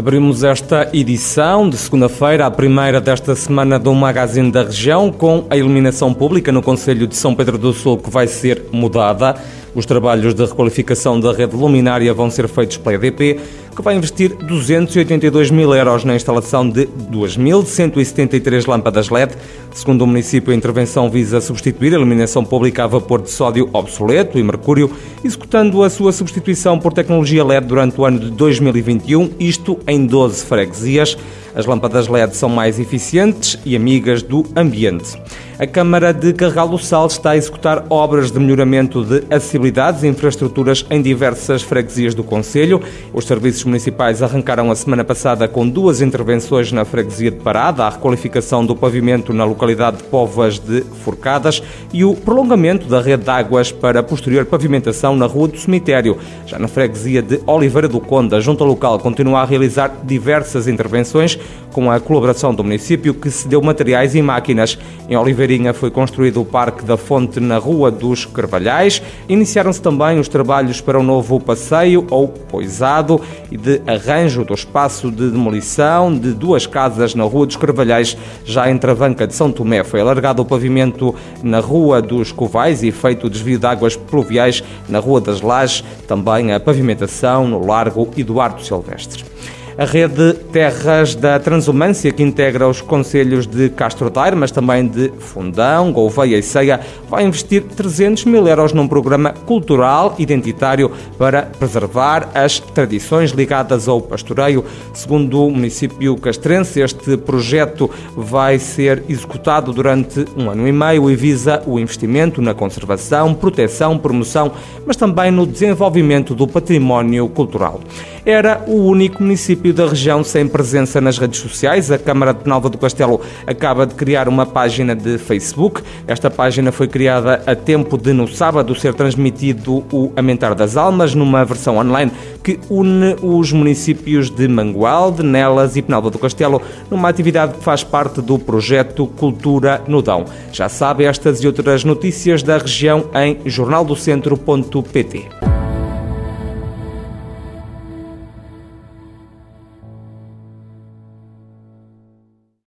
Abrimos esta edição de segunda-feira, a primeira desta semana do Magazine da Região, com a iluminação pública no Conselho de São Pedro do Sul, que vai ser mudada. Os trabalhos de requalificação da rede luminária vão ser feitos pela EDP, que vai investir 282 mil euros na instalação de 2.173 lâmpadas LED. Segundo o município, a intervenção visa substituir a iluminação pública a vapor de sódio obsoleto e mercúrio, executando a sua substituição por tecnologia LED durante o ano de 2021, isto em 12 freguesias. As lâmpadas LED são mais eficientes e amigas do ambiente. A Câmara de Carregal do Sal está a executar obras de melhoramento de acessibilidades e infraestruturas em diversas freguesias do Conselho. Os serviços municipais arrancaram a semana passada com duas intervenções na freguesia de Parada, a requalificação do pavimento na localidade de Povas de Forcadas e o prolongamento da rede de águas para posterior pavimentação na Rua do Cemitério. Já na freguesia de Oliveira do Conde, a Junta Local continua a realizar diversas intervenções com a colaboração do município que cedeu materiais e máquinas. Em Foi construído o Parque da Fonte na Rua dos Carvalhais. Iniciaram-se também os trabalhos para o um novo passeio ou poisado e de arranjo do espaço de demolição de duas casas na Rua dos Carvalhais. Já entre a Vanca de São Tomé foi alargado o pavimento na Rua dos Covais e feito o desvio de águas pluviais na Rua das Lajes, também a pavimentação no Largo Eduardo Silvestre a rede Terras da Transumância, que integra os conselhos de Castro Daire, mas também de Fundão, Gouveia e Ceia, vai investir 300 mil euros num programa cultural identitário para preservar as tradições ligadas ao pastoreio. Segundo o município castrense, este projeto vai ser executado durante um ano e meio e visa o investimento na conservação, proteção, promoção, mas também no desenvolvimento do património cultural. Era o único município município da região sem presença nas redes sociais. A Câmara de Penalva do Castelo acaba de criar uma página de Facebook. Esta página foi criada a tempo de, no sábado, ser transmitido o Amentar das Almas, numa versão online que une os municípios de Mangualde, Nelas e Penalva do Castelo, numa atividade que faz parte do projeto Cultura no Dão. Já sabe estas e outras notícias da região em jornaldocentro.pt.